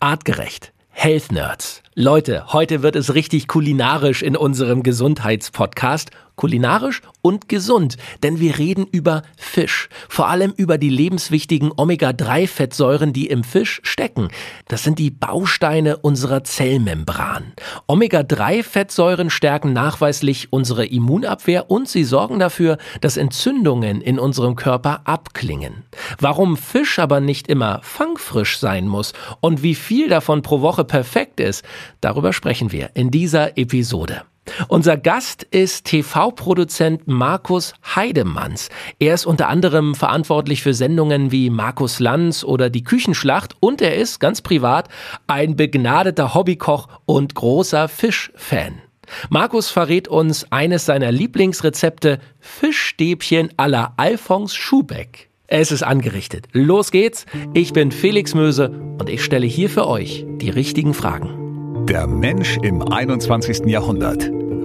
Artgerecht. Health Nerds. Leute, heute wird es richtig kulinarisch in unserem Gesundheitspodcast kulinarisch und gesund, denn wir reden über Fisch, vor allem über die lebenswichtigen Omega-3-Fettsäuren, die im Fisch stecken. Das sind die Bausteine unserer Zellmembran. Omega-3-Fettsäuren stärken nachweislich unsere Immunabwehr und sie sorgen dafür, dass Entzündungen in unserem Körper abklingen. Warum Fisch aber nicht immer fangfrisch sein muss und wie viel davon pro Woche perfekt ist, darüber sprechen wir in dieser Episode. Unser Gast ist TV-Produzent Markus Heidemanns. Er ist unter anderem verantwortlich für Sendungen wie Markus Lanz oder Die Küchenschlacht und er ist ganz privat ein begnadeter Hobbykoch und großer Fischfan. Markus verrät uns eines seiner Lieblingsrezepte Fischstäbchen à la Alphonse Schubeck. Es ist angerichtet. Los geht's. Ich bin Felix Möse und ich stelle hier für euch die richtigen Fragen. Der Mensch im 21. Jahrhundert.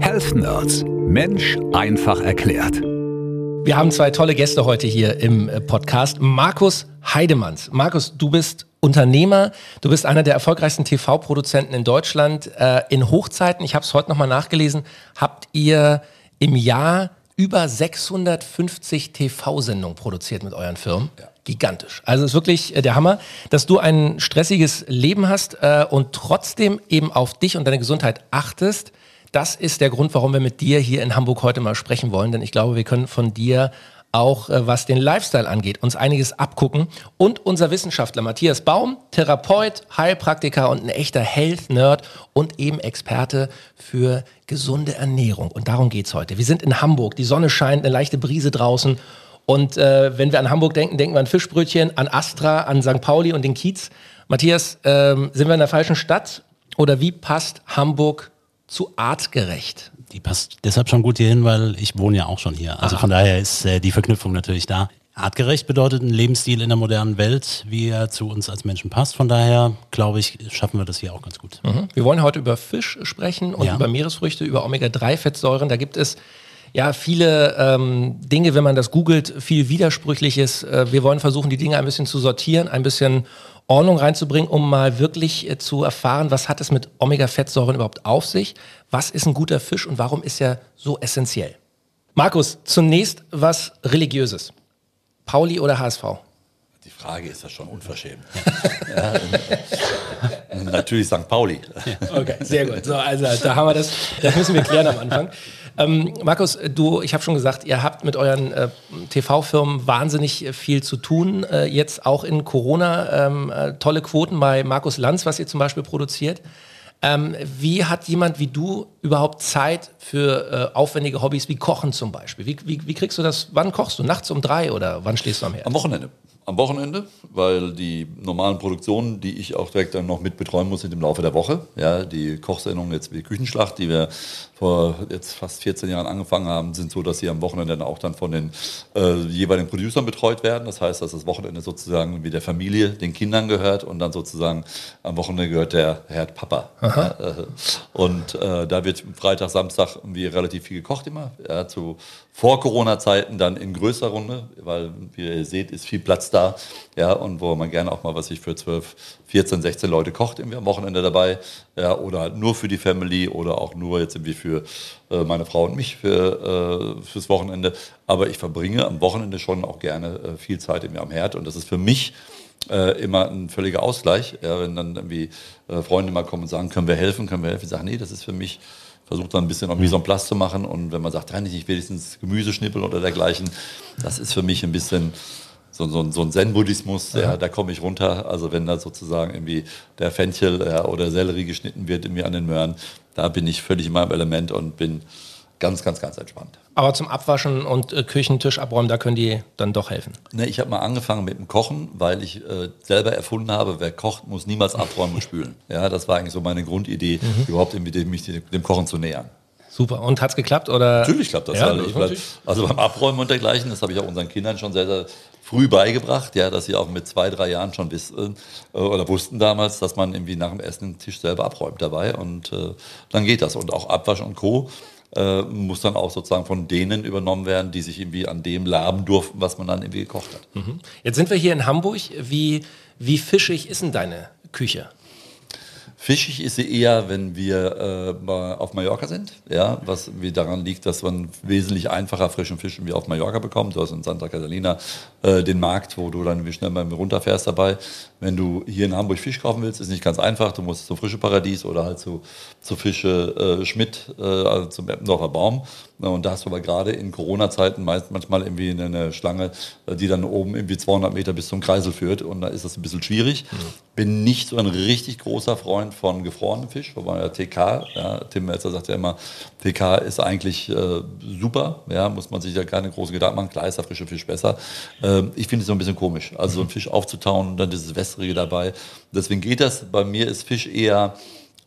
Health Nerds. Mensch einfach erklärt. Wir haben zwei tolle Gäste heute hier im äh, Podcast. Markus Heidemanns. Markus, du bist Unternehmer, du bist einer der erfolgreichsten TV-Produzenten in Deutschland. Äh, in Hochzeiten, ich habe es heute nochmal nachgelesen, habt ihr im Jahr über 650 TV-Sendungen produziert mit euren Firmen. Ja. Gigantisch. Also es ist wirklich äh, der Hammer, dass du ein stressiges Leben hast und trotzdem eben auf dich und deine Gesundheit achtest das ist der Grund, warum wir mit dir hier in Hamburg heute mal sprechen wollen, denn ich glaube, wir können von dir auch äh, was den Lifestyle angeht, uns einiges abgucken. Und unser Wissenschaftler Matthias Baum, Therapeut, Heilpraktiker und ein echter Health-Nerd und eben Experte für gesunde Ernährung. Und darum geht's heute. Wir sind in Hamburg, die Sonne scheint, eine leichte Brise draußen. Und äh, wenn wir an Hamburg denken, denken wir an Fischbrötchen, an Astra, an St. Pauli und den Kiez. Matthias, äh, sind wir in der falschen Stadt? Oder wie passt Hamburg zu artgerecht. Die passt deshalb schon gut hierhin, weil ich wohne ja auch schon hier. Also Aha. von daher ist äh, die Verknüpfung natürlich da. Artgerecht bedeutet ein Lebensstil in der modernen Welt, wie er zu uns als Menschen passt. Von daher, glaube ich, schaffen wir das hier auch ganz gut. Mhm. Wir wollen heute über Fisch sprechen und ja. über Meeresfrüchte, über Omega-3-Fettsäuren. Da gibt es ja viele ähm, Dinge, wenn man das googelt, viel Widersprüchliches. Äh, wir wollen versuchen, die Dinge ein bisschen zu sortieren, ein bisschen Ordnung reinzubringen, um mal wirklich äh, zu erfahren, was hat es mit Omega-Fettsäuren überhaupt auf sich, was ist ein guter Fisch und warum ist er so essentiell. Markus, zunächst was Religiöses. Pauli oder HSV? Die Frage ist ja schon unverschämt. ja, natürlich St. Pauli. Okay, sehr gut. So, also da haben wir das, das müssen wir klären am Anfang. Ähm, Markus, du, ich habe schon gesagt, ihr habt mit euren äh, TV-Firmen wahnsinnig viel zu tun. Äh, jetzt auch in Corona ähm, äh, tolle Quoten bei Markus Lanz, was ihr zum Beispiel produziert. Ähm, wie hat jemand wie du überhaupt Zeit für äh, aufwendige Hobbys wie Kochen zum Beispiel? Wie, wie, wie, kriegst du das? Wann kochst du? Nachts um drei oder wann stehst du am Herd? Am Wochenende am Wochenende, weil die normalen Produktionen, die ich auch direkt dann noch mit betreuen muss, sind im Laufe der Woche. Ja, die Kochsendungen jetzt wie Küchenschlacht, die wir vor jetzt fast 14 Jahren angefangen haben, sind so, dass sie am Wochenende dann auch dann von den äh, jeweiligen Producern betreut werden. Das heißt, dass das Wochenende sozusagen wie der Familie, den Kindern gehört und dann sozusagen am Wochenende gehört der Herd Papa. Ja, äh, und äh, da wird Freitag, Samstag irgendwie relativ viel gekocht immer. Ja, zu vor Corona-Zeiten dann in größerer Runde, weil wie ihr seht, ist viel Platz da. Ja, und wo man gerne auch mal, was ich für 12, 14, 16 Leute kocht, irgendwie am Wochenende dabei. Ja, oder halt nur für die Family oder auch nur jetzt irgendwie für äh, meine Frau und mich für, äh, fürs Wochenende. Aber ich verbringe am Wochenende schon auch gerne äh, viel Zeit irgendwie am Herd. Und das ist für mich äh, immer ein völliger Ausgleich. Ja, wenn dann irgendwie äh, Freunde mal kommen und sagen, können wir helfen, können wir helfen. Ich sage, nee, das ist für mich versucht dann ein bisschen auf Mise en place zu machen. Und wenn man sagt, kann ich nicht wenigstens Gemüse schnippeln oder dergleichen, das ist für mich ein bisschen so, so, so ein Zen-Buddhismus, ja. da komme ich runter. Also wenn da sozusagen irgendwie der Fenchel ja, oder Sellerie geschnitten wird irgendwie an den Möhren, da bin ich völlig in meinem Element und bin ganz, ganz, ganz entspannt. Aber zum Abwaschen und äh, Küchentisch abräumen, da können die dann doch helfen. Ne, ich habe mal angefangen mit dem Kochen, weil ich äh, selber erfunden habe, wer kocht, muss niemals abräumen und spülen. Ja, das war eigentlich so meine Grundidee, mhm. überhaupt dem, mich dem Kochen zu nähern. Super. Und hat es geklappt? Oder? Natürlich klappt das. Ja, ich bleib, also beim Abräumen und dergleichen, das habe ich auch unseren Kindern schon sehr, sehr früh beigebracht, ja, dass sie auch mit zwei, drei Jahren schon wissen äh, oder wussten damals, dass man irgendwie nach dem Essen den Tisch selber abräumt dabei und äh, dann geht das. Und auch Abwasch und Co. Äh, muss dann auch sozusagen von denen übernommen werden, die sich irgendwie an dem laben durften, was man dann irgendwie gekocht hat. Mhm. Jetzt sind wir hier in Hamburg. Wie, wie fischig ist denn deine Küche? Fischig ist sie eher, wenn wir äh, auf Mallorca sind, ja, was wie daran liegt, dass man wesentlich einfacher frischen Fisch wie auf Mallorca bekommt. Du hast in Santa Catalina äh, den Markt, wo du dann wie schnell mal runterfährst dabei. Wenn du hier in Hamburg Fisch kaufen willst, ist nicht ganz einfach. Du musst zum Frische Paradies oder halt zu, zu Fische äh, Schmidt, äh, also zum Eppendorfer Baum. Und da hast du aber gerade in Corona-Zeiten meist, manchmal irgendwie eine Schlange, äh, die dann oben irgendwie 200 Meter bis zum Kreisel führt. Und da ist das ein bisschen schwierig. Mhm. Bin nicht so ein richtig großer Freund von gefrorenem Fisch, wobei ja TK, ja, Tim Melzer sagt ja immer, TK ist eigentlich äh, super, ja, muss man sich ja keine großen Gedanken machen. Klar ist der frische Fisch besser. Ähm, ich finde es so ein bisschen komisch. Also so einen Fisch aufzutauen und dann dieses Wässrige dabei. Deswegen geht das. Bei mir ist Fisch eher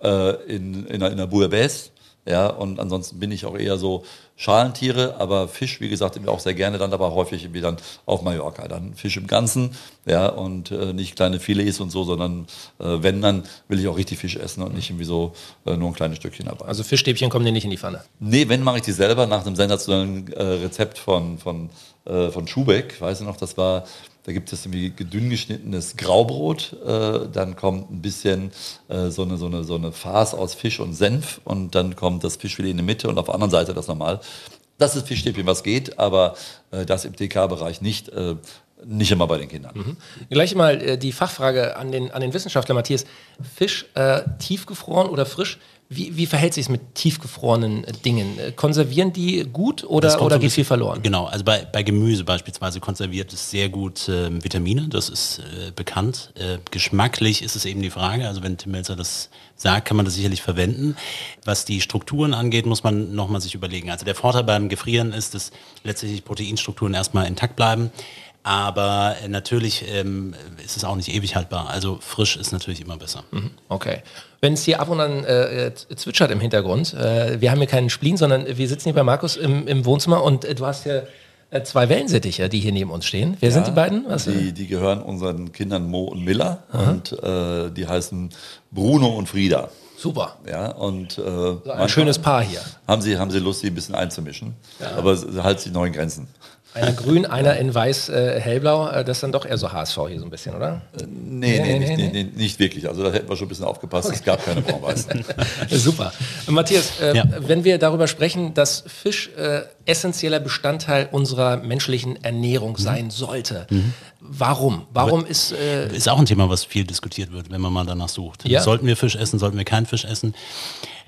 äh, in, in, in der Bouillabaisse. Ja, und ansonsten bin ich auch eher so Schalentiere, aber Fisch, wie gesagt, auch sehr gerne dann, aber häufig wie dann auf Mallorca. Dann Fisch im Ganzen, ja, und äh, nicht kleine Filets und so, sondern äh, wenn, dann will ich auch richtig Fisch essen und nicht irgendwie so äh, nur ein kleines Stückchen dabei. Also Fischstäbchen kommen dir nicht in die Pfanne? Nee, wenn, mache ich die selber nach einem sensationellen äh, Rezept von, von, äh, von Schubeck. Weißt du noch, das war da gibt es irgendwie dünn geschnittenes Graubrot, äh, dann kommt ein bisschen äh, so, eine, so, eine, so eine Farce aus Fisch und Senf und dann kommt das Fischfilet in die Mitte und auf der anderen Seite das normal. Das ist Fischstäbchen, was geht, aber äh, das im TK-Bereich nicht. Äh, nicht immer bei den Kindern. Mhm. Gleich mal äh, die Fachfrage an den, an den Wissenschaftler Matthias. Fisch äh, tiefgefroren oder frisch? Wie, wie verhält sich es mit tiefgefrorenen äh, Dingen? Äh, konservieren die gut oder, oder geht viel verloren? Genau, also bei, bei Gemüse beispielsweise konserviert es sehr gut äh, Vitamine, das ist äh, bekannt. Äh, geschmacklich ist es eben die Frage, also wenn Tim Melzer das sagt, kann man das sicherlich verwenden. Was die Strukturen angeht, muss man nochmal sich überlegen. Also der Vorteil beim Gefrieren ist, dass letztlich Proteinstrukturen erstmal intakt bleiben. Aber äh, natürlich ähm, ist es auch nicht ewig haltbar. Also frisch ist natürlich immer besser. Mhm. Okay. Wenn es hier ab und an äh, äh, zwitschert im Hintergrund, äh, wir haben hier keinen Spleen, sondern wir sitzen hier bei Markus im, im Wohnzimmer und äh, du hast hier äh, zwei Wellensittiche, die hier neben uns stehen. Wer ja, sind die beiden? Was, die, die gehören unseren Kindern Mo und Miller Aha. und die heißen Bruno und Frieda. Super. Ja, und äh, so ein schönes Paar hier. Haben sie, haben sie Lust, sie ein bisschen einzumischen. Ja. Aber halt sich neuen Grenzen. Einer grün, einer in weiß, äh, hellblau. Äh, das ist dann doch eher so HSV hier so ein bisschen, oder? Äh, nee, nee, nee, nee, nicht, nee, nicht wirklich. Also da hätten wir schon ein bisschen aufgepasst. Okay. Es gab keine braun-weißen. Super. Matthias, äh, ja. wenn wir darüber sprechen, dass Fisch äh, essentieller Bestandteil unserer menschlichen Ernährung mhm. sein sollte, mhm. warum? Warum Aber ist... Äh, ist auch ein Thema, was viel diskutiert wird, wenn man mal danach sucht. Ja? Sollten wir Fisch essen, sollten wir keinen Fisch essen?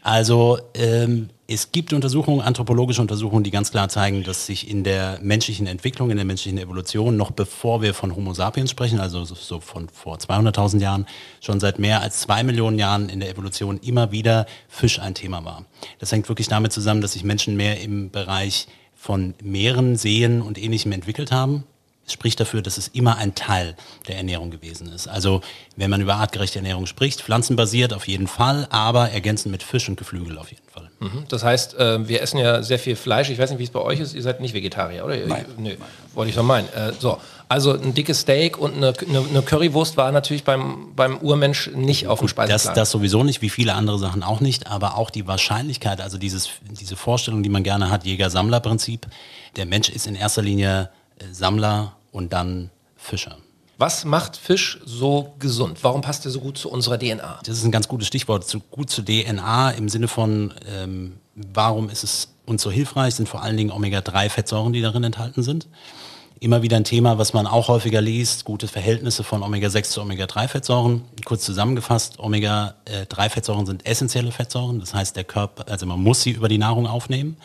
Also ähm, es gibt Untersuchungen, anthropologische Untersuchungen, die ganz klar zeigen, dass sich in der menschlichen Entwicklung, in der menschlichen Evolution, noch bevor wir von Homo sapiens sprechen, also so von vor 200.000 Jahren, schon seit mehr als zwei Millionen Jahren in der Evolution immer wieder Fisch ein Thema war. Das hängt wirklich damit zusammen, dass sich Menschen mehr im Bereich von Meeren, Seen und Ähnlichem entwickelt haben spricht dafür, dass es immer ein Teil der Ernährung gewesen ist. Also wenn man über artgerechte Ernährung spricht, pflanzenbasiert auf jeden Fall, aber ergänzend mit Fisch und Geflügel auf jeden Fall. Mhm. Das heißt, äh, wir essen ja sehr viel Fleisch. Ich weiß nicht, wie es bei euch ist. Ihr seid nicht Vegetarier, oder? Nein. Nö, wollte ich doch meinen. Äh, so, also ein dickes Steak und eine, eine, eine, Currywurst war natürlich beim, beim Urmensch nicht auf dem Speiseplan. Das, das sowieso nicht, wie viele andere Sachen auch nicht, aber auch die Wahrscheinlichkeit, also dieses, diese Vorstellung, die man gerne hat, Jäger-Sammler-Prinzip. Der Mensch ist in erster Linie Sammler und dann Fischer. Was macht Fisch so gesund? Warum passt er so gut zu unserer DNA? Das ist ein ganz gutes Stichwort. Zu, gut zu DNA im Sinne von, ähm, warum ist es uns so hilfreich, sind vor allen Dingen Omega-3-Fettsäuren, die darin enthalten sind. Immer wieder ein Thema, was man auch häufiger liest, gute Verhältnisse von Omega-6 zu Omega-3-Fettsäuren. Kurz zusammengefasst, Omega-3-Fettsäuren sind essentielle Fettsäuren. Das heißt, der Körper, also man muss sie über die Nahrung aufnehmen.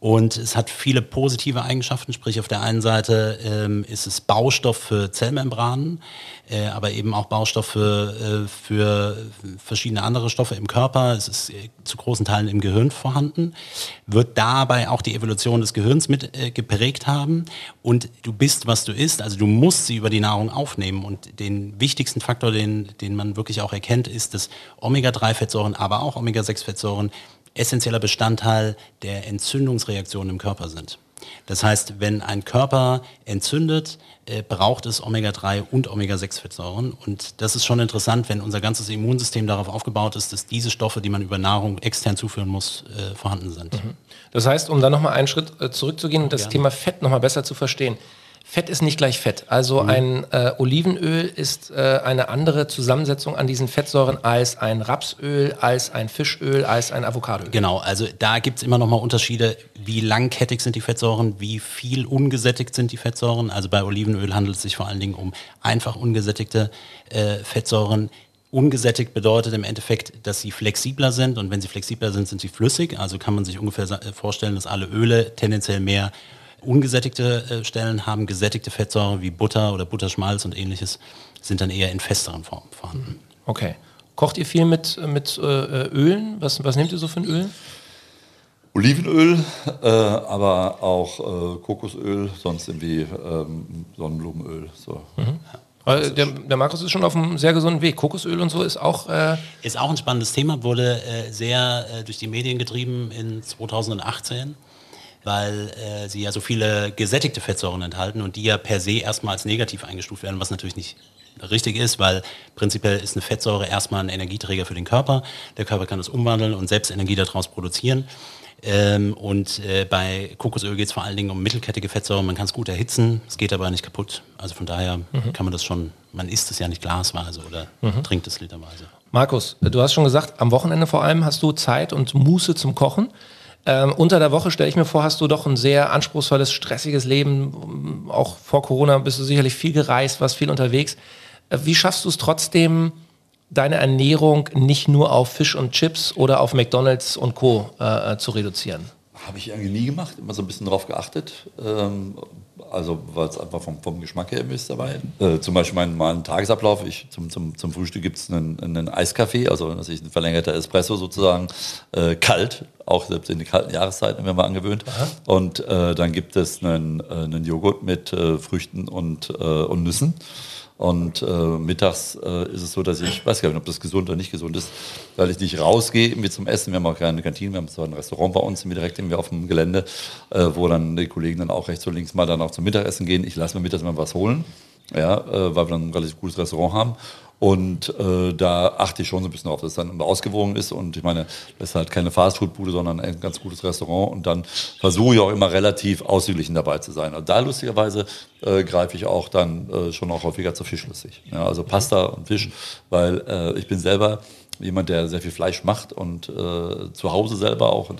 Und es hat viele positive Eigenschaften, sprich auf der einen Seite ähm, ist es Baustoff für Zellmembranen, äh, aber eben auch Baustoff für, äh, für verschiedene andere Stoffe im Körper. Es ist äh, zu großen Teilen im Gehirn vorhanden, wird dabei auch die Evolution des Gehirns mit äh, geprägt haben. Und du bist, was du isst, also du musst sie über die Nahrung aufnehmen. Und den wichtigsten Faktor, den, den man wirklich auch erkennt, ist, dass Omega-3-Fettsäuren, aber auch Omega-6-Fettsäuren essentieller Bestandteil der Entzündungsreaktionen im Körper sind. Das heißt, wenn ein Körper entzündet, äh, braucht es Omega-3 und Omega-6-Fettsäuren. Und das ist schon interessant, wenn unser ganzes Immunsystem darauf aufgebaut ist, dass diese Stoffe, die man über Nahrung extern zuführen muss, äh, vorhanden sind. Mhm. Das heißt, um dann nochmal einen Schritt äh, zurückzugehen und das Gerne. Thema Fett nochmal besser zu verstehen. Fett ist nicht gleich Fett. Also mhm. ein äh, Olivenöl ist äh, eine andere Zusammensetzung an diesen Fettsäuren als ein Rapsöl, als ein Fischöl, als ein Avocadoöl. Genau, also da gibt es immer noch mal Unterschiede, wie langkettig sind die Fettsäuren, wie viel ungesättigt sind die Fettsäuren. Also bei Olivenöl handelt es sich vor allen Dingen um einfach ungesättigte äh, Fettsäuren. Ungesättigt bedeutet im Endeffekt, dass sie flexibler sind und wenn sie flexibler sind, sind sie flüssig. Also kann man sich ungefähr äh, vorstellen, dass alle Öle tendenziell mehr Ungesättigte äh, Stellen haben gesättigte Fettsäuren wie Butter oder Butterschmalz und ähnliches, sind dann eher in festeren Formen vorhanden. Okay. Kocht ihr viel mit, mit äh, Ölen? Was, was nehmt ihr so für ein Öl? Olivenöl, äh, aber auch äh, Kokosöl, sonst irgendwie ähm, Sonnenblumenöl. So. Mhm. Ja. Der, der, Markus ist schon auf einem sehr gesunden Weg. Kokosöl und so ist auch. Äh ist auch ein spannendes Thema, wurde äh, sehr äh, durch die Medien getrieben in 2018 weil äh, sie ja so viele gesättigte Fettsäuren enthalten und die ja per se erstmal als negativ eingestuft werden, was natürlich nicht richtig ist, weil prinzipiell ist eine Fettsäure erstmal ein Energieträger für den Körper. Der Körper kann es umwandeln und selbst Energie daraus produzieren. Ähm, und äh, bei Kokosöl geht es vor allen Dingen um mittelkettige Fettsäuren. Man kann es gut erhitzen, es geht aber nicht kaputt. Also von daher mhm. kann man das schon, man isst es ja nicht glasweise oder mhm. trinkt es literweise. Markus, du hast schon gesagt, am Wochenende vor allem hast du Zeit und Muße zum Kochen. Ähm, unter der Woche stelle ich mir vor, hast du doch ein sehr anspruchsvolles, stressiges Leben. Auch vor Corona bist du sicherlich viel gereist, warst viel unterwegs. Äh, wie schaffst du es trotzdem, deine Ernährung nicht nur auf Fisch und Chips oder auf McDonalds und Co. Äh, zu reduzieren? Habe ich irgendwie nie gemacht, immer so ein bisschen drauf geachtet. Ähm, also weil es einfach vom, vom Geschmack her ist dabei. Äh, zum Beispiel meinen normalen Tagesablauf. Ich, zum, zum, zum Frühstück gibt es einen, einen Eiskaffee, also ein verlängerter Espresso sozusagen, äh, kalt, auch selbst in den kalten Jahreszeiten werden wir angewöhnt. Aha. Und äh, dann gibt es einen, äh, einen Joghurt mit äh, Früchten und, äh, und Nüssen. Und äh, mittags äh, ist es so, dass ich, weiß gar nicht, ob das gesund oder nicht gesund ist, weil ich nicht rausgehe irgendwie zum Essen. Wir haben auch keine Kantine, wir haben zwar ein Restaurant bei uns, direkt irgendwie auf dem Gelände, wo dann die Kollegen dann auch rechts und links mal dann auch zum Mittagessen gehen. Ich lasse mir mittags mal was holen, ja, weil wir dann ein relativ gutes Restaurant haben. Und äh, da achte ich schon so ein bisschen drauf, dass es dann ausgewogen ist. Und ich meine, das ist halt keine Fastfood-Bude, sondern ein ganz gutes Restaurant. Und dann versuche ich auch immer relativ ausgeglichen dabei zu sein. Und da lustigerweise äh, greife ich auch dann äh, schon auch häufiger zu Fisch lustig. Ja, also Pasta und Fisch, weil äh, ich bin selber jemand, der sehr viel Fleisch macht und äh, zu Hause selber auch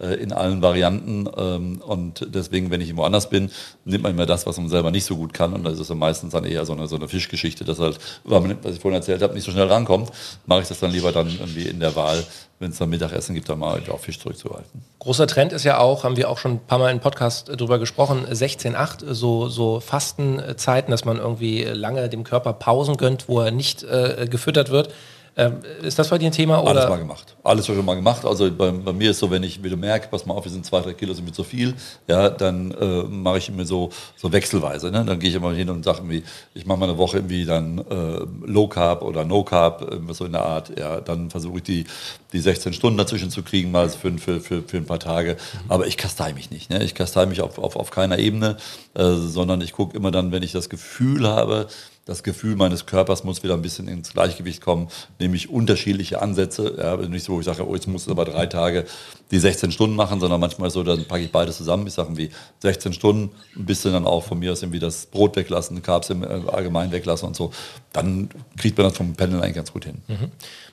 äh, in allen Varianten. Ähm, und deswegen, wenn ich irgendwo anders bin, nimmt man immer das, was man selber nicht so gut kann. Und das ist dann meistens dann eher so eine, so eine Fischgeschichte, dass halt, was ich vorhin erzählt habe, nicht so schnell rankommt. Mache ich das dann lieber dann irgendwie in der Wahl, wenn es dann Mittagessen gibt, dann mal auf Fisch zurückzuhalten. Großer Trend ist ja auch, haben wir auch schon ein paar Mal im Podcast drüber gesprochen, 16-8, so, so Fastenzeiten, dass man irgendwie lange dem Körper Pausen gönnt, wo er nicht äh, gefüttert wird. Ähm, ist das bei dir ein Thema? Oder? Alles mal gemacht. Alles schon mal gemacht. Also bei, bei, mir ist so, wenn ich wieder merke, pass mal auf, wir sind zwei, drei Kilo, sind mir zu viel, ja, dann äh, mache ich immer so, so wechselweise. Ne? Dann gehe ich immer hin und sage irgendwie, ich mache mal eine Woche irgendwie dann äh, Low Carb oder No Carb, so in der Art. Ja, dann versuche ich die, die 16 Stunden dazwischen zu kriegen, mal für, für, für, für ein paar Tage. Mhm. Aber ich kastei mich nicht. Ne? Ich kastei mich auf, auf, auf keiner Ebene, äh, sondern ich gucke immer dann, wenn ich das Gefühl habe, das Gefühl meines Körpers muss wieder ein bisschen ins Gleichgewicht kommen, nämlich unterschiedliche Ansätze. Ja, nicht so, wo ich sage, oh, jetzt musst du aber drei Tage die 16 Stunden machen, sondern manchmal so, dann packe ich beides zusammen. Ich sage wie 16 Stunden, ein bisschen dann auch von mir aus irgendwie das Brot weglassen, Carbs im Allgemeinen weglassen und so. Dann kriegt man das vom Pendeln eigentlich ganz gut hin. Mhm.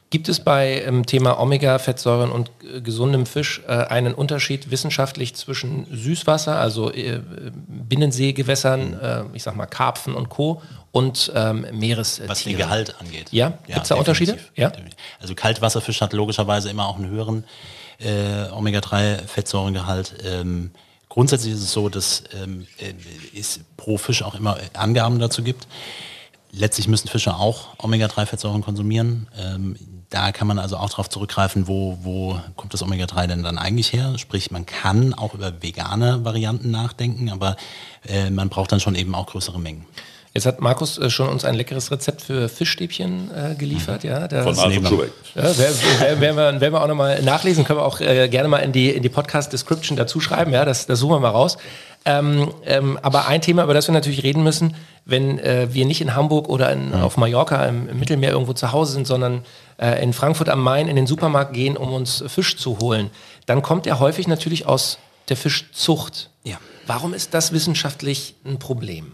Gibt es bei ähm, Thema Omega-Fettsäuren und äh, gesundem Fisch äh, einen Unterschied wissenschaftlich zwischen Süßwasser, also äh, Binnenseegewässern, äh, ich sag mal Karpfen und Co. und ähm, Meerestieren. Was den Gehalt angeht. Ja, gibt es da Unterschiede? Ja. Also Kaltwasserfisch hat logischerweise immer auch einen höheren äh, Omega-3-Fettsäurengehalt. Ähm, grundsätzlich ist es so, dass ähm, äh, es pro Fisch auch immer Angaben dazu gibt. Letztlich müssen Fische auch Omega-3-Fettsäuren konsumieren. Ähm, da kann man also auch darauf zurückgreifen, wo, wo kommt das Omega-3 denn dann eigentlich her? Sprich, man kann auch über vegane Varianten nachdenken, aber äh, man braucht dann schon eben auch größere Mengen. Jetzt hat Markus äh, schon uns ein leckeres Rezept für Fischstäbchen äh, geliefert. Mhm. Ja, das Von Alfred Schubeck. Ja, werden, werden, wir, werden wir auch nochmal nachlesen, können wir auch äh, gerne mal in die, in die Podcast-Description dazu schreiben. Ja, das, das suchen wir mal raus. Ähm, ähm, aber ein Thema, über das wir natürlich reden müssen, wenn äh, wir nicht in Hamburg oder in, mhm. auf Mallorca im, im, Mittelmeer irgendwo zu Hause sind, sondern äh, in Frankfurt am Main in den Supermarkt gehen, um uns Fisch zu holen, dann kommt er häufig natürlich aus der Fischzucht. Ja. Warum ist das wissenschaftlich ein Problem?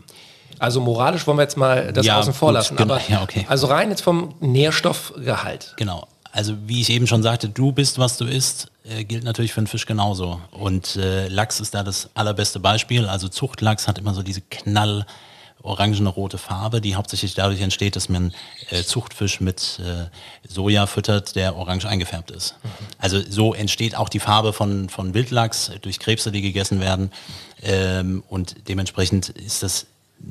Also moralisch wollen wir jetzt mal das ja, außen vor lassen. Genau. Aber ja, okay. also rein jetzt vom Nährstoffgehalt. Genau. Also wie ich eben schon sagte, du bist, was du isst, äh, gilt natürlich für den Fisch genauso. Und äh, Lachs ist da das allerbeste Beispiel. Also Zuchtlachs hat immer so diese knall orangene rote Farbe, die hauptsächlich dadurch entsteht, dass man äh, Zuchtfisch mit äh, Soja füttert, der orange eingefärbt ist. Mhm. Also so entsteht auch die Farbe von, von Wildlachs durch Krebse, die gegessen werden. Ähm, und dementsprechend ist das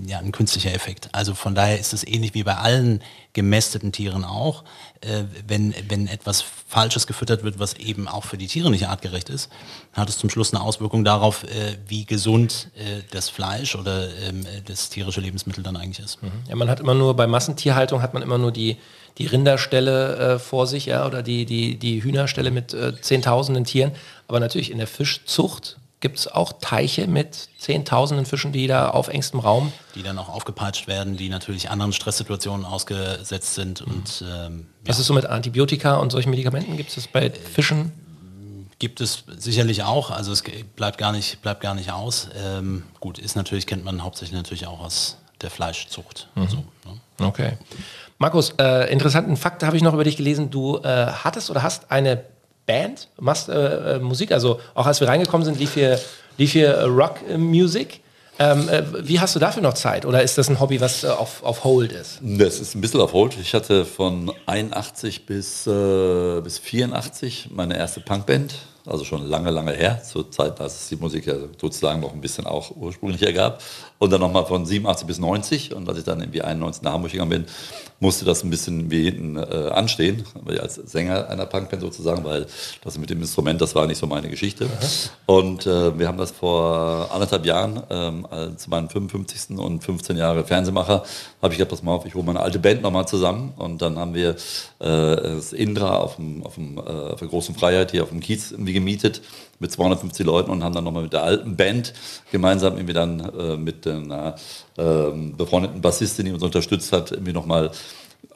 ja, ein künstlicher Effekt. Also von daher ist es ähnlich wie bei allen gemästeten Tieren auch. Äh, wenn, wenn etwas Falsches gefüttert wird, was eben auch für die Tiere nicht artgerecht ist, hat es zum Schluss eine Auswirkung darauf, äh, wie gesund äh, das Fleisch oder ähm, das tierische Lebensmittel dann eigentlich ist. Mhm. Ja, man hat immer nur bei Massentierhaltung hat man immer nur die, die Rinderstelle äh, vor sich, ja, oder die, die, die Hühnerstelle mit äh, zehntausenden Tieren. Aber natürlich in der Fischzucht gibt es auch Teiche mit Zehntausenden Fischen, die da auf engstem Raum. Die dann auch aufgepeitscht werden, die natürlich anderen Stresssituationen ausgesetzt sind. Mhm. Und, ähm, Was ja. ist so mit Antibiotika und solchen Medikamenten? Gibt es das bei Fischen? Gibt es sicherlich auch, also es bleibt gar nicht, bleibt gar nicht aus. Ähm, gut, ist natürlich, kennt man hauptsächlich natürlich auch aus der Fleischzucht. Mhm. So, ne? Okay. Markus, äh, interessanten Fakt habe ich noch über dich gelesen. Du äh, hattest oder hast eine Band, machst äh, äh, Musik, also auch als wir reingekommen sind, lief hier, lief hier Rock-Musik. Ähm, äh, wie hast du dafür noch Zeit? Oder ist das ein Hobby, was äh, auf, auf Hold ist? Das ist ein bisschen auf Hold. Ich hatte von 81 bis, äh, bis 84 meine erste Punkband also schon lange, lange her, zur Zeit, als es die Musik ja sozusagen noch ein bisschen auch ursprünglich ergab. Und dann nochmal von 87 bis 90. Und als ich dann irgendwie 91 nach Hamburg gegangen bin, musste das ein bisschen wie hinten äh, anstehen, als Sänger einer Punkband sozusagen, weil das mit dem Instrument, das war nicht so meine Geschichte. Aha. Und äh, wir haben das vor anderthalb Jahren, ähm, also zu meinem 55. und 15 Jahre Fernsehmacher, habe ich gedacht, pass mal auf, ich hole meine alte Band nochmal zusammen. Und dann haben wir äh, das Indra auf, dem, auf, dem, äh, auf der großen Freiheit hier auf dem Kiez irgendwie gemietet mit 250 Leuten und haben dann nochmal mit der alten Band gemeinsam irgendwie dann äh, mit einer äh, befreundeten Bassistin, die uns unterstützt hat, irgendwie nochmal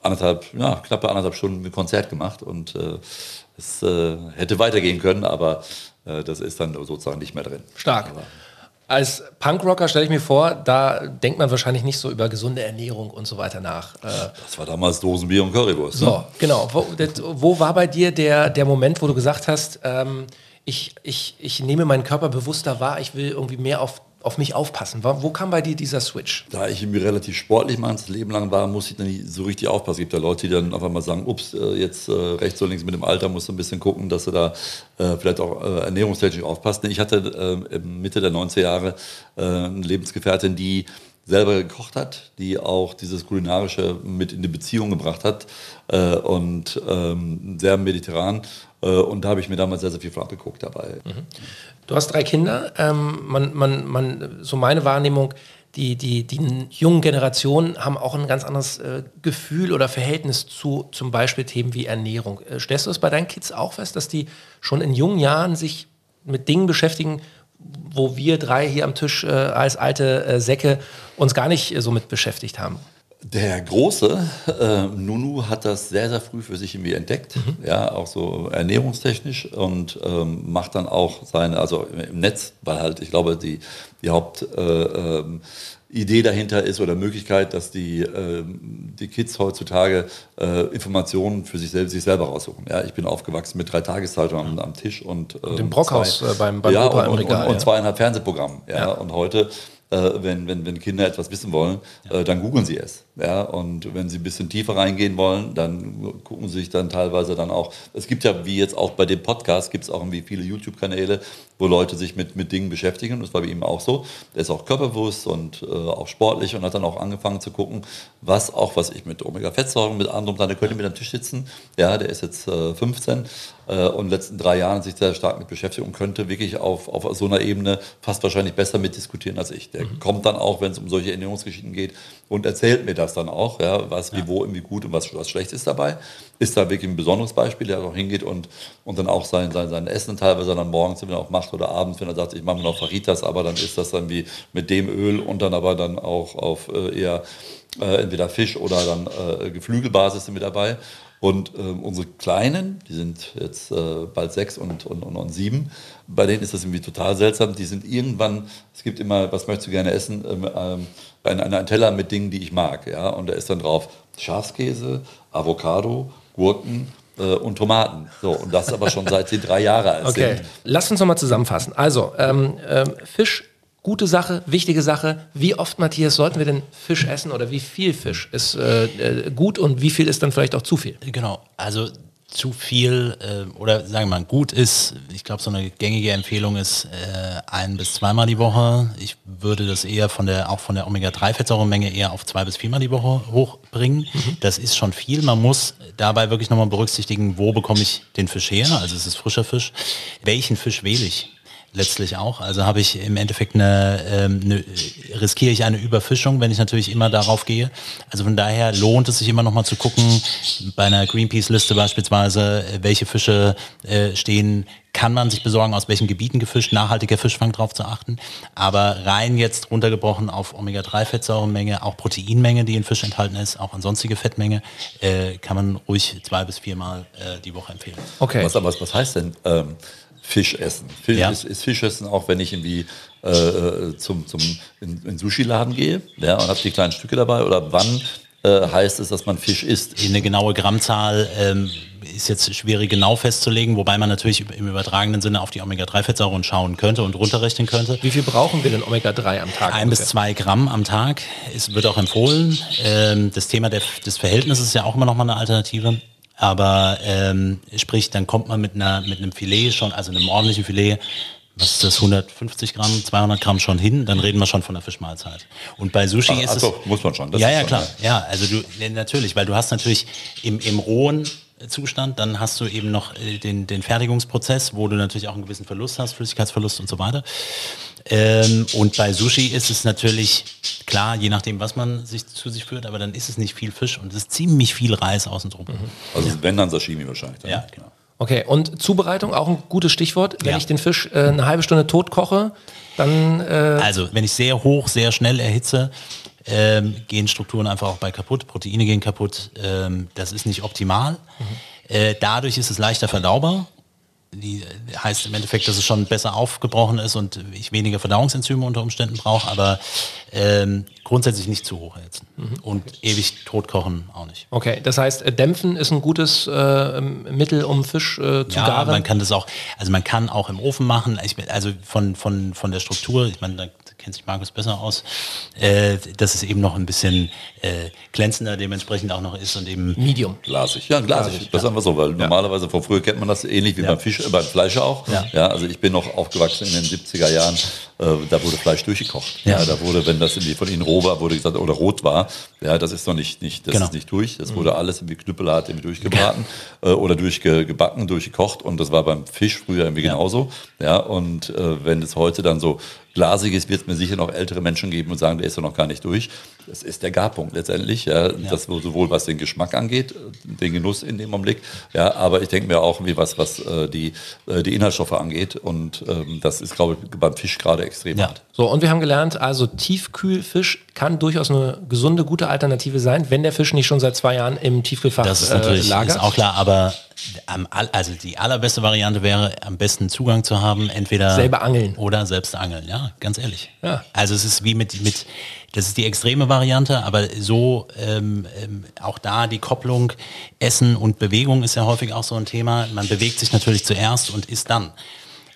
anderthalb, ja, knappe anderthalb Stunden ein Konzert gemacht und äh, es äh, hätte weitergehen können, aber äh, das ist dann sozusagen nicht mehr drin. Stark. Aber, als Punkrocker stelle ich mir vor, da denkt man wahrscheinlich nicht so über gesunde Ernährung und so weiter nach. Äh, das war damals Dosenbier und Currywurst. So, ne? genau. Wo, wo, war bei dir der, der Moment, wo du gesagt hast, ähm, ich, ich, ich nehme meinen Körper bewusster wahr, ich will irgendwie mehr auf auf mich aufpassen? Wo kam bei dir dieser Switch? Da ich relativ sportlich mein Leben lang war, musste ich dann nicht so richtig aufpassen. Es gibt ja Leute, die dann einfach mal sagen, ups, äh, jetzt äh, rechts und links mit dem Alter musst du ein bisschen gucken, dass du da äh, vielleicht auch ernährungstechnisch aufpasst. Ich hatte Mitte der 90er Jahre eine Lebensgefährtin, die selber gekocht hat, die auch dieses Kulinarische mit in die Beziehung gebracht hat und ähm, sehr mediterran. und da habe ich mir damals sehr, sehr viel von abgeguckt dabei. Mhm. Du hast drei Kinder. Ähm, man, man, man, so meine Wahrnehmung, die, die, die jungen Generationen haben auch ein ganz anderes äh, Gefühl oder Verhältnis zu zum Beispiel Themen wie Ernährung. Äh, stellst du es bei deinen Kids auch fest, dass die schon in jungen Jahren sich mit Dingen beschäftigen, wo wir drei hier am Tisch äh, als alte äh, Säcke uns gar nicht äh, so mit beschäftigt haben? Der Große, äh, Nunu, hat das sehr, sehr früh für sich irgendwie entdeckt, mhm. ja, auch so ernährungstechnisch und ähm, macht dann auch seine, also im Netz, weil halt, ich glaube, die, die Haupt, äh, ähm, Idee dahinter ist oder Möglichkeit, dass die, äh, die Kids heutzutage äh, Informationen für sich, selbst, sich selber raussuchen. Ja, ich bin aufgewachsen mit drei Tageszeitungen am, am Tisch und, ähm, und dem Brockhaus zwei, äh, beim, beim ja, und, und, und, und, zweieinhalb Fernsehprogrammen. Ja, ja, Und heute äh, wenn, wenn, wenn Kinder etwas wissen wollen, äh, dann googeln sie es. Ja? Und wenn sie ein bisschen tiefer reingehen wollen, dann gucken sie sich dann teilweise dann auch, es gibt ja, wie jetzt auch bei dem Podcast, gibt es auch irgendwie viele YouTube-Kanäle, wo Leute sich mit, mit Dingen beschäftigen. Das war bei ihm auch so. Der ist auch körperbewusst und äh, auch sportlich und hat dann auch angefangen zu gucken, was auch, was ich mit Omega-Fettsäuren, mit anderem, seine könnte mit am Tisch sitzen. Ja, der ist jetzt äh, 15 äh, und in den letzten drei Jahren sich sehr stark mit beschäftigt und könnte wirklich auf, auf so einer Ebene fast wahrscheinlich besser mitdiskutieren als ich. Der mhm. kommt dann auch, wenn es um solche Ernährungsgeschichten geht und erzählt mir das dann auch, ja, was, wie, wo, irgendwie gut und was, was schlecht ist dabei. Ist da wirklich ein besonderes Beispiel, der auch hingeht und, und dann auch sein, sein, sein Essen teilweise dann morgens wenn er auch macht oder abends, wenn er sagt, ich mache mir noch Faritas, aber dann ist das dann wie mit dem Öl und dann aber dann auch auf äh, eher äh, entweder Fisch oder dann äh, Geflügelbasis mit dabei. Und ähm, unsere Kleinen, die sind jetzt äh, bald sechs und, und, und, und, sieben, bei denen ist das irgendwie total seltsam. Die sind irgendwann, es gibt immer, was möchtest du gerne essen, ähm, ähm, ein, ein, Teller mit Dingen, die ich mag. Ja? Und da ist dann drauf Schafskäse, Avocado, Gurken, äh, und Tomaten. So, und das aber schon seit sie drei Jahre alt okay. sind. Lass uns nochmal zusammenfassen. Also, ähm, ähm, Fisch gute Sache, wichtige Sache. Wie oft, Matthias, sollten wir denn Fisch essen oder wie viel Fisch ist äh, äh, gut und wie viel ist dann vielleicht auch zu viel? Genau, also zu viel äh, oder sagen wir mal gut ist, ich glaube so eine gängige Empfehlung ist äh, ein bis zweimal die Woche. Ich würde das eher von der auch von der Omega-3-Fettsäurenmenge eher auf zwei bis viermal die Woche hochbringen. Mhm. Das ist schon viel. Man muss dabei wirklich nochmal berücksichtigen, wo bekomme ich den Fisch her? Also es ist frischer Fisch. Welchen Fisch wähle ich? Letztlich auch. Also habe ich im Endeffekt eine, ähm, eine, riskiere ich eine Überfischung, wenn ich natürlich immer darauf gehe. Also von daher lohnt es sich immer noch mal zu gucken, bei einer Greenpeace-Liste beispielsweise, welche Fische äh, stehen, kann man sich besorgen, aus welchen Gebieten gefischt, nachhaltiger Fischfang drauf zu achten. Aber rein jetzt runtergebrochen auf Omega-3-Fettsäurenmenge, auch Proteinmenge, die in Fisch enthalten ist, auch ansonstige Fettmenge, äh, kann man ruhig zwei bis viermal äh, die Woche empfehlen. Okay. Was, was, was heißt denn ähm, Fisch essen. Fisch, ja. ist, ist Fisch essen auch, wenn ich irgendwie äh, äh zum, zum in, in Sushi-Laden gehe ja, und habe die kleinen Stücke dabei oder wann äh, heißt es, dass man Fisch isst? Eine genaue Grammzahl ähm, ist jetzt schwierig genau festzulegen, wobei man natürlich im übertragenen Sinne auf die Omega-3-Fettsäuren schauen könnte und runterrechnen könnte. Wie viel brauchen wir denn Omega-3 am Tag? Ein ungefähr? bis zwei Gramm am Tag. Es wird auch empfohlen. Ähm, das Thema der, des Verhältnisses ist ja auch immer noch mal eine Alternative. Aber ähm, sprich, dann kommt man mit, einer, mit einem Filet schon, also einem ordentlichen Filet, was ist das, 150 Gramm, 200 Gramm schon hin, dann reden wir schon von der Fischmahlzeit. Und bei Sushi Ach, ist also, es... muss man schon. Das ja, ja, klar. Ja. also du, natürlich, weil du hast natürlich im, im rohen Zustand, dann hast du eben noch äh, den, den Fertigungsprozess, wo du natürlich auch einen gewissen Verlust hast, Flüssigkeitsverlust und so weiter. Ähm, und bei Sushi ist es natürlich klar, je nachdem, was man sich zu sich führt, aber dann ist es nicht viel Fisch und es ist ziemlich viel Reis außen drum. Mhm. Also ja. wenn dann Sashimi wahrscheinlich. Dann. Ja, genau. Okay, und Zubereitung auch ein gutes Stichwort. Wenn ja. ich den Fisch äh, eine halbe Stunde tot koche, dann. Äh also, wenn ich sehr hoch, sehr schnell erhitze, ähm, gehen Strukturen einfach auch bei kaputt, Proteine gehen kaputt. Ähm, das ist nicht optimal. Mhm. Äh, dadurch ist es leichter verdaubar die heißt im Endeffekt, dass es schon besser aufgebrochen ist und ich weniger Verdauungsenzyme unter Umständen brauche, aber ähm, grundsätzlich nicht zu hoch erhitzen. Mhm. Und ewig tot kochen auch nicht. Okay, das heißt, äh, dämpfen ist ein gutes äh, Mittel, um Fisch äh, zu ja, garen? man kann das auch, also man kann auch im Ofen machen, ich, also von, von, von der Struktur, ich meine, da kennt sich Markus besser aus, äh, dass es eben noch ein bisschen äh, glänzender dementsprechend auch noch ist und eben... Medium. Glasig. Ja, glasig. glasig das ja. sagen wir so, weil ja. normalerweise von früher kennt man das ähnlich wie ja. beim Fisch, äh, beim Fleisch auch. Ja. ja. Also ich bin noch aufgewachsen in den 70er Jahren, äh, da wurde Fleisch durchgekocht. Ja. da wurde, wenn das irgendwie von Ihnen roh war, wurde gesagt, oder rot war, ja, das ist noch nicht, nicht, das genau. ist nicht durch. Das wurde alles irgendwie knüppelhart irgendwie durchgebraten äh, oder durchgebacken, durchgekocht und das war beim Fisch früher irgendwie genauso. Ja, und äh, wenn es heute dann so glasig ist, wird es mir sicher noch ältere Menschen geben und sagen, der ist ja noch gar nicht durch. Das ist der Garpunkt letztendlich. Ja, ja. Das sowohl was den Geschmack angeht, den Genuss in dem Augenblick, ja, aber ich denke mir auch wie was, was äh, die, äh, die Inhaltsstoffe angeht. Und ähm, das ist, glaube ich, beim Fisch gerade extrem ja. hart. So, und wir haben gelernt, also Tiefkühlfisch kann durchaus eine gesunde, gute Alternative sein, wenn der Fisch nicht schon seit zwei Jahren im Tiefkühlfach das ist natürlich, äh, lagert. Ist auch klar, aber also die allerbeste Variante wäre, am besten Zugang zu haben, entweder selber angeln oder selbst angeln. Ja, ganz ehrlich. Ja. Also es ist wie mit mit das ist die extreme Variante, aber so ähm, ähm, auch da die Kopplung Essen und Bewegung ist ja häufig auch so ein Thema. Man bewegt sich natürlich zuerst und isst dann.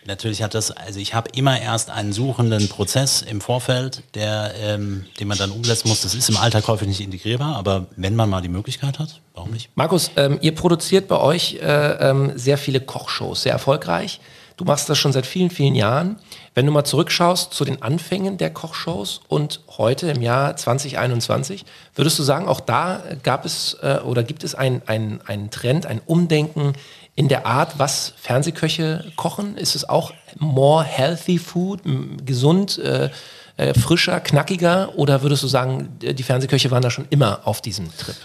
Natürlich hat das, also ich habe immer erst einen suchenden Prozess im Vorfeld, der, ähm, den man dann umsetzen muss. Das ist im Alltag häufig nicht integrierbar, aber wenn man mal die Möglichkeit hat, warum nicht? Markus, ähm, ihr produziert bei euch äh, ähm, sehr viele Kochshows, sehr erfolgreich. Du machst das schon seit vielen, vielen Jahren. Wenn du mal zurückschaust zu den Anfängen der Kochshows und heute im Jahr 2021, würdest du sagen, auch da gab es äh, oder gibt es einen ein Trend, ein Umdenken in der Art, was Fernsehköche kochen? Ist es auch more healthy food, gesund, äh, äh, frischer, knackiger? Oder würdest du sagen, die Fernsehköche waren da schon immer auf diesem Trip?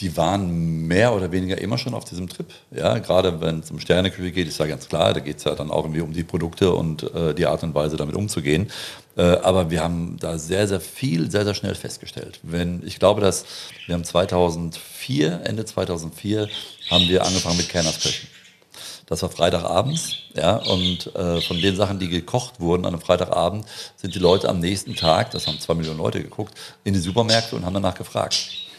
Die waren mehr oder weniger immer schon auf diesem Trip. Ja, gerade wenn es um Sterneküche geht, ist ja ganz klar, da geht es ja dann auch irgendwie um die Produkte und äh, die Art und Weise, damit umzugehen. Äh, aber wir haben da sehr, sehr viel, sehr, sehr schnell festgestellt. Wenn, ich glaube, dass wir haben 2004, Ende 2004, haben wir angefangen mit Kerners Köchen. Das war Freitagabends, ja, und äh, von den Sachen, die gekocht wurden an einem Freitagabend, sind die Leute am nächsten Tag, das haben zwei Millionen Leute geguckt, in die Supermärkte und haben danach gefragt.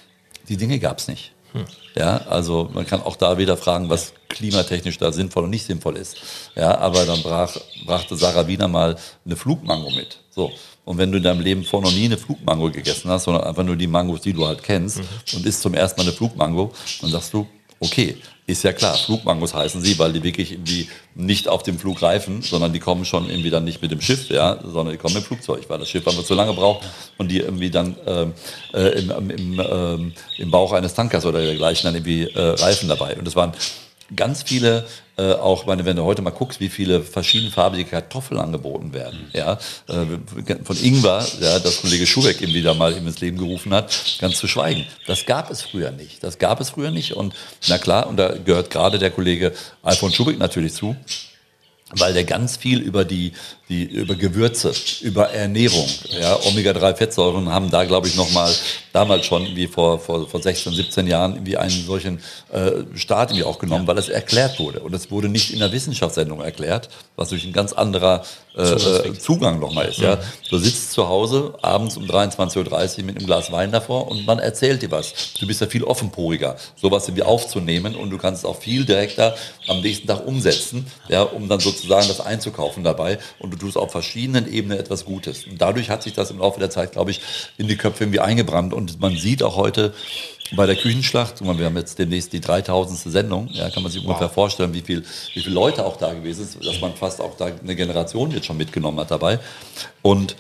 Die Dinge gab es nicht. Hm. Ja, also man kann auch da wieder fragen, was klimatechnisch da sinnvoll und nicht sinnvoll ist. Ja, aber dann brach, brachte Sarah Wiener mal eine Flugmango mit. So. Und wenn du in deinem Leben vor noch nie eine Flugmango gegessen hast, sondern einfach nur die Mangos, die du halt kennst, mhm. und isst zum ersten Mal eine Flugmango, dann sagst du, okay, ist ja klar, Flugmangos heißen sie, weil die wirklich irgendwie nicht auf dem Flug reifen, sondern die kommen schon irgendwie dann nicht mit dem Schiff, ja, sondern die kommen mit dem Flugzeug, weil das Schiff einfach zu lange braucht und die irgendwie dann ähm, äh, im, im, ähm, im Bauch eines Tankers oder dergleichen dann irgendwie äh, Reifen dabei. Und das waren ganz viele, äh, auch meine, wenn du heute mal guckst, wie viele verschiedenfarbige Kartoffeln angeboten werden. Ja, äh, von Ingwer, ja, das Kollege Schubeck eben wieder mal ins Leben gerufen hat, ganz zu schweigen. Das gab es früher nicht. Das gab es früher nicht. Und na klar, und da gehört gerade der Kollege Alfons Schubeck natürlich zu weil der ganz viel über die, die über Gewürze, über Ernährung, ja, Omega-3-Fettsäuren haben da, glaube ich, nochmal damals schon, wie vor, vor, vor 16, 17 Jahren, wie einen solchen äh, Start irgendwie auch genommen, ja. weil es erklärt wurde. Und es wurde nicht in der Wissenschaftssendung erklärt, was durch ein ganz anderer äh, äh Zugang nochmal ist. Ja. Du sitzt zu Hause abends um 23.30 Uhr mit einem Glas Wein davor und man erzählt dir was. Du bist ja viel offenporiger, sowas irgendwie aufzunehmen und du kannst es auch viel direkter am nächsten Tag umsetzen, ja, um dann sozusagen das einzukaufen dabei und du tust auf verschiedenen Ebenen etwas Gutes. Und dadurch hat sich das im Laufe der Zeit, glaube ich, in die Köpfe irgendwie eingebrannt und man sieht auch heute, bei der Küchenschlacht, wir haben jetzt demnächst die 3000. Sendung, ja, kann man sich wow. ungefähr vorstellen, wie viel, wie viele Leute auch da gewesen sind, dass man fast auch da eine Generation jetzt schon mitgenommen hat dabei. Und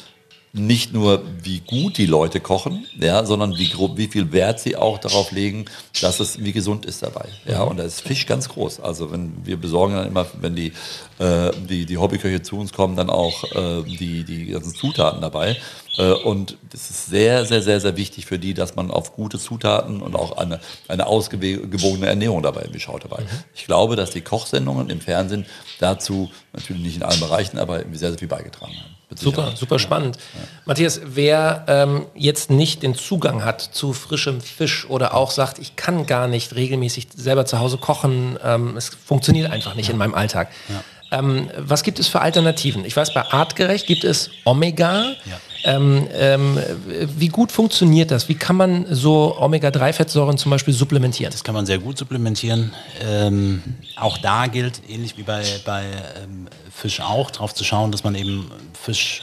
nicht nur, wie gut die Leute kochen, ja, sondern wie, wie viel Wert sie auch darauf legen, dass es wie gesund ist dabei. Ja, und da ist Fisch ganz groß. Also wenn wir besorgen dann immer, wenn die, äh, die, die Hobbyköche zu uns kommen, dann auch äh, die, die ganzen Zutaten dabei. Äh, und es ist sehr, sehr, sehr, sehr wichtig für die, dass man auf gute Zutaten und auch eine, eine ausgewogene Ernährung dabei schaut dabei. Mhm. Ich glaube, dass die Kochsendungen im Fernsehen dazu, natürlich nicht in allen Bereichen, aber sehr, sehr viel beigetragen haben. Super, super spannend. Ja. Matthias, wer ähm, jetzt nicht den Zugang hat zu frischem Fisch oder auch sagt, ich kann gar nicht regelmäßig selber zu Hause kochen, ähm, es funktioniert einfach nicht ja. in meinem Alltag. Ja. Ähm, was gibt es für Alternativen? Ich weiß, bei Artgerecht gibt es Omega. Ähm, ähm, wie gut funktioniert das? Wie kann man so Omega-3-Fettsäuren zum Beispiel supplementieren? Das kann man sehr gut supplementieren. Ähm, auch da gilt, ähnlich wie bei, bei ähm, Fisch auch, darauf zu schauen, dass man eben Fisch,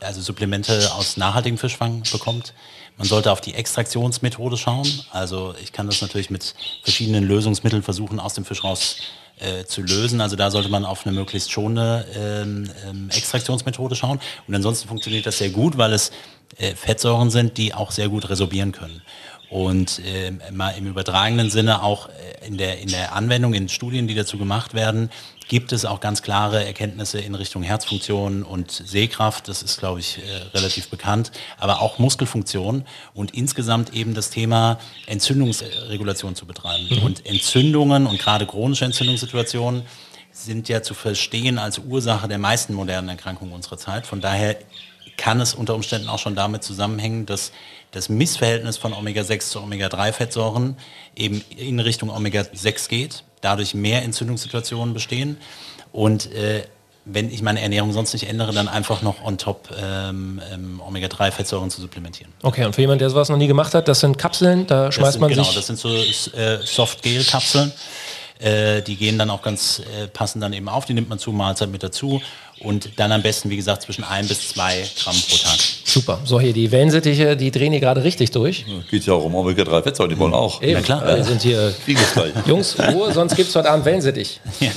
also Supplemente aus nachhaltigem Fischfang bekommt. Man sollte auf die Extraktionsmethode schauen. Also ich kann das natürlich mit verschiedenen Lösungsmitteln versuchen, aus dem Fisch raus äh, zu lösen. Also da sollte man auf eine möglichst schonende ähm, ähm, Extraktionsmethode schauen. Und ansonsten funktioniert das sehr gut, weil es äh, Fettsäuren sind, die auch sehr gut resorbieren können. Und äh, mal im übertragenen Sinne auch äh, in der, in der Anwendung, in Studien, die dazu gemacht werden, gibt es auch ganz klare Erkenntnisse in Richtung Herzfunktion und Sehkraft. Das ist, glaube ich, äh, relativ bekannt. Aber auch Muskelfunktion und insgesamt eben das Thema Entzündungsregulation zu betreiben. Mhm. Und Entzündungen und gerade chronische Entzündungssituationen sind ja zu verstehen als Ursache der meisten modernen Erkrankungen unserer Zeit. Von daher kann es unter Umständen auch schon damit zusammenhängen, dass das Missverhältnis von Omega-6 zu Omega-3-Fettsäuren eben in Richtung Omega-6 geht, dadurch mehr Entzündungssituationen bestehen und äh, wenn ich meine Ernährung sonst nicht ändere, dann einfach noch on top ähm, ähm, Omega-3-Fettsäuren zu supplementieren. Okay, und für jemanden, der sowas noch nie gemacht hat, das sind Kapseln, da schmeißt sind, man genau, sich... Genau, das sind so äh, Soft-Gel-Kapseln. Äh, die gehen dann auch ganz äh, passend dann eben auf. Die nimmt man zu Mahlzeit mit dazu. Und dann am besten, wie gesagt, zwischen ein bis zwei Gramm pro Tag. Super. So, hier die Wellensittiche, die drehen hier gerade richtig durch. Geht ja auch um Omega-3-Fettsäuren, die wollen auch. Eben. Ja, klar. Wir sind hier. Jungs, Ruhe, sonst gibt es heute Abend Wellensittich. Ja.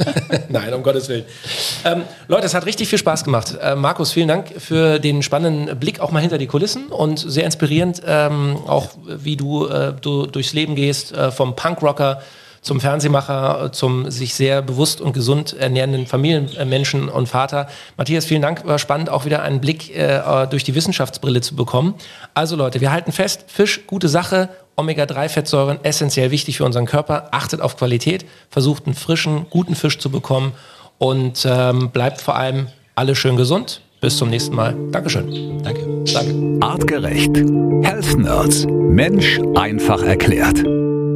Nein, um Gottes Willen. Ähm, Leute, es hat richtig viel Spaß gemacht. Äh, Markus, vielen Dank für den spannenden Blick auch mal hinter die Kulissen und sehr inspirierend, ähm, auch wie du, äh, du durchs Leben gehst, äh, vom Punkrocker zum Fernsehmacher, zum sich sehr bewusst und gesund ernährenden Familienmenschen und Vater. Matthias, vielen Dank. War spannend, auch wieder einen Blick äh, durch die Wissenschaftsbrille zu bekommen. Also Leute, wir halten fest, Fisch, gute Sache. Omega-3-Fettsäuren, essentiell wichtig für unseren Körper. Achtet auf Qualität, versucht einen frischen, guten Fisch zu bekommen und ähm, bleibt vor allem alle schön gesund. Bis zum nächsten Mal. Dankeschön. Danke. Danke. Artgerecht. Health Nerds. Mensch einfach erklärt.